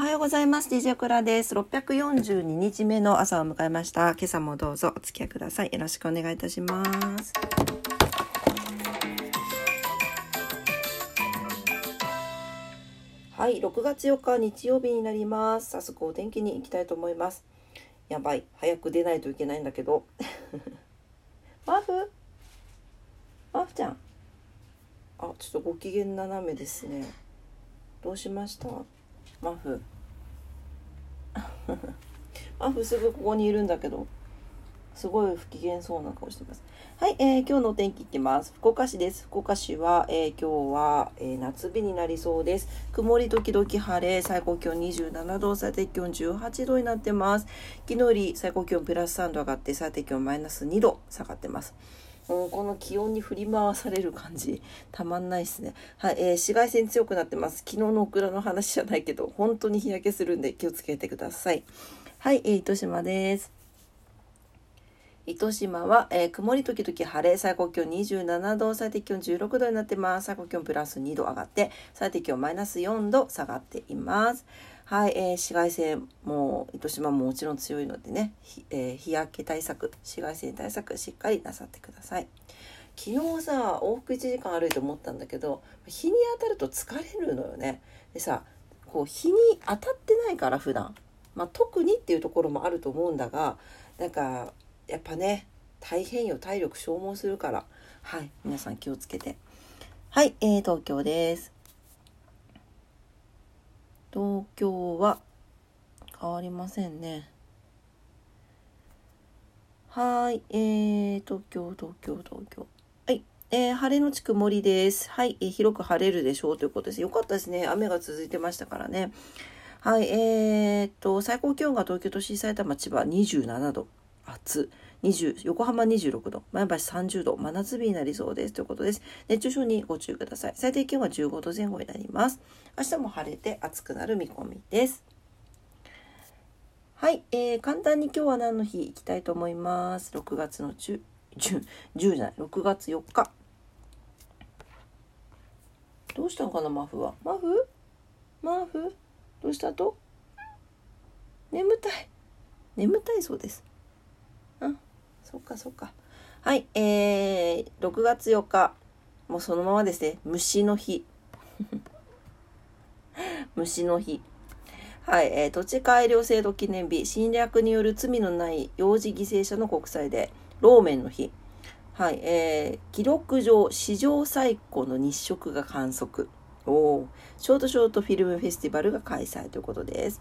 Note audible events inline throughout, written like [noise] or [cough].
はようございます。DJ クラです。642日目の朝を迎えました。今朝もどうぞお付き合いください。よろしくお願いいたします。はい、6月4日日曜日になります。早速お天気に行きたいと思います。やばい、早く出ないといけないんだけど。[laughs] マフ？マフちゃん。あ、ちょっとご機嫌斜めですね。どうしました？マフ。[laughs] マフすぐここにいるんだけど。すごい不機嫌そうな顔してます。はい、えー、今日のお天気いきます。福岡市です。福岡市は、えー、今日は、えー、夏日になりそうです。曇り時々晴れ。最高気温27度。最低気温18度になってます。昨日より最高気温プラス3度上がって最低気温マイナス2度下がってます。うん、この気温に振り回される感じ。たまんないですね。はい、えー、紫外線強くなってます。昨日のオクラの話じゃないけど本当に日焼けするんで気をつけてください。はい、えー、糸島です。糸島は、えー、曇り時々晴れ、最高気温27度、最低気温16度になってます。最高気温プラス2度上がって、最低気温マイナス4度下がっています。はい、えー、紫外線も糸島ももちろん強いのでね、えー、日焼け対策、紫外線対策しっかりなさってください。昨日さ往復1時間歩いて思ったんだけど日に当たると疲れるのよね。でさこう日に当たってないから普段、まあ、特にっていうところもあると思うんだがなんかやっぱね大変よ。体力消耗するから。はい皆さん気をつけて。はい、えー、東京です。東京は変わりませんねはいえー、東京東京東京はいえー、晴れのち曇りです。はい、えー、広く晴れるでしょうということです。よかったですね。雨が続いてましたからね。はい、えー、っと、最高気温が東京都心、埼玉、千葉27度。暑20横浜26度。前橋30度。真夏日になりそうです。ということです。熱中症にご注意ください。最低気温は15度前後になります。明日も晴れて暑くなる見込みです。はい、えー、簡単に今日は何の日いきたいと思います？6月の10 10, 10じゃない？6月4日。どうしたのかなマフは？マフ？マフ？どうしたと？眠たい。眠たいそうです、そっかそっか。はい、えー、6月4日、もうそのままですね、虫の日。[laughs] 虫の日。はい、えー、土地改良制度記念日、侵略による罪のない幼児犠牲者の国際で、ローメンの日。はい、えー、記録上、史上最古の日食が観測。おショートショートフィルムフェスティバルが開催ということです。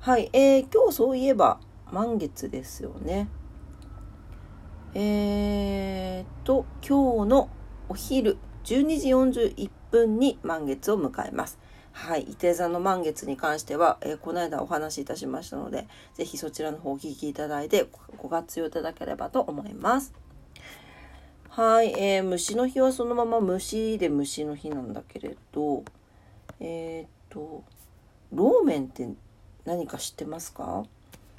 はい、えー、今日そういえば、満月ですよね。えー、と、今日のお昼12時41分に満月を迎えます。はい。伊手座の満月に関しては、えー、この間お話しいたしましたので、ぜひそちらの方お聞きいただいてご活用いただければと思います。はい。えー、虫の日はそのまま虫で虫の日なんだけれど、えー、と、ローメンって何か知ってますか？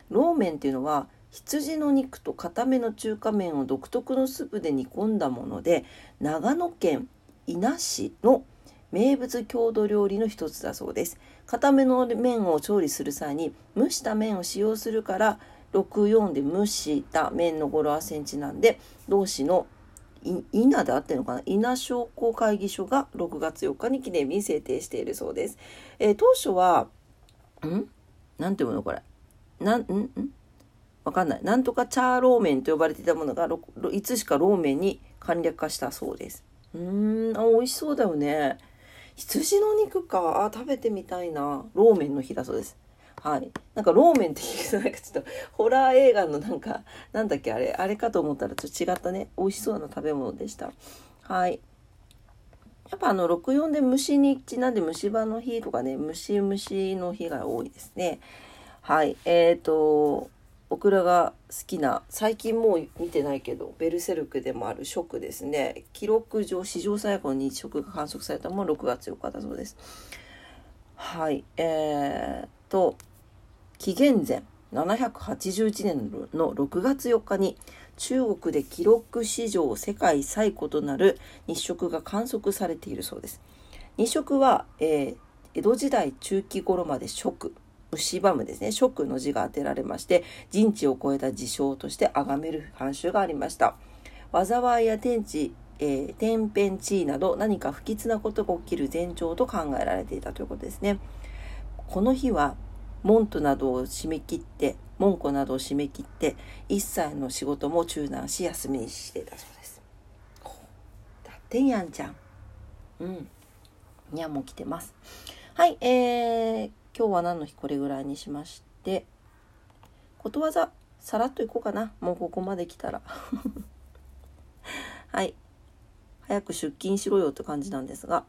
ローメンっていうのは、羊の肉と固めの中華麺を独特のスープで煮込んだもので長野県伊那市の名物郷土料理の一つだそうです。固めの麺を調理する際に蒸した麺を使用するから64で蒸した麺の語呂合わせにちなんで同市の伊那であってるのかな？伊那商工会議所が6月4日に記念日に制定しているそうです、えー、当初はん？なんていうのこれ？なんん？ん？わかんない。なんとかチャーローメンと呼ばれていたものが、いつしかローメンに簡略化したそうです。うーん、あ、美味しそうだよね。羊の肉か。あ、食べてみたいな。ローメンの日だそうです。はい。なんかローメンって聞くとなんかちょっとホラー映画のなんか、なんだっけあれ、あれかと思ったらちょっと違ったね。美味しそうな食べ物でした。はい。やっぱあの64で虫にちなんで虫歯の日とかね、虫虫の日が多いですね。はい。えっ、ー、と、僕らが好きな最近もう見てないけどベルセルクでもある食ですね。記録上史上最後の日食が観測されたのも6月4日だそうです。はいえー、と紀元前781年の6月4日に中国で記録史上世界最古となる日食が観測されているそうです。日食は、えー、江戸時代中期頃まで食蝕むですね職の字が当てられまして人知を超えた事象として崇める慣習がありました災いや天地えー、天変地異など何か不吉なことが起きる前兆と考えられていたということですね。この日は門徒などを締め切って門戸などを締め切って一切の仕事も中断し休みにしていたそうです。だってんやんちゃん。うん。にゃんも来てます。はい、えー、今日は何の日？これぐらいにしまして、ことわざ、さらっといこうかな。もうここまで来たら。[laughs] はい。早く出勤しろよって感じなんですが。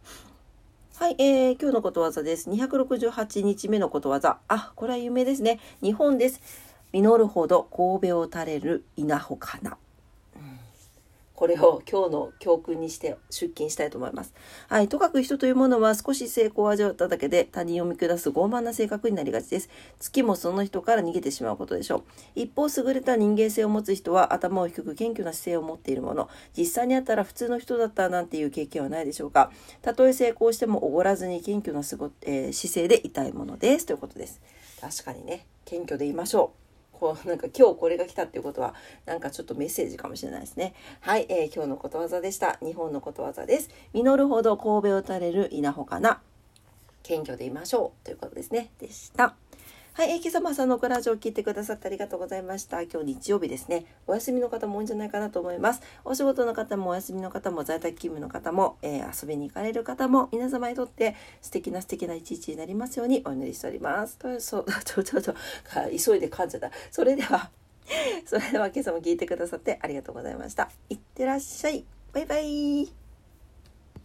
はい、えー、今日のことわざです。268日目のことわざ。あ、これは有名ですね。日本です。実るほど神戸を垂れる稲穂かな。これを今日の教訓にして出勤したいと思います。はい。とかく人というものは少し成功を味わっただけで他人を見下す傲慢な性格になりがちです。月もその人から逃げてしまうことでしょう。一方、優れた人間性を持つ人は頭を低く謙虚な姿勢を持っているもの。実際にあったら普通の人だったなんていう経験はないでしょうか。たとえ成功してもおごらずに謙虚なすご、えー、姿勢でいたいものです。ということです。確かにね、謙虚でいましょう。こうなんか今日これが来たっていうことはなんかちょっとメッセージかもしれないですね。はい、えー、今日のことわざでした。日本のことわざです。実るほど神戸を垂れる稲穂かな。謙虚でいましょうということですね。でした。はい、えー、今朝も朝のクラジオを聞いてくださってありがとうございました。今日日曜日ですね。お休みの方も多いんじゃないかなと思います。お仕事の方もお休みの方も在宅勤務の方も、えー、遊びに行かれる方も皆様にとって素敵な素敵な一日になりますようにお祈りしております。と [laughs] そう、ちょちょちょ、[laughs] 急いで噛んじゃった。それでは、[laughs] それでは今朝も聞いてくださってありがとうございました。いってらっしゃい。バイバイ。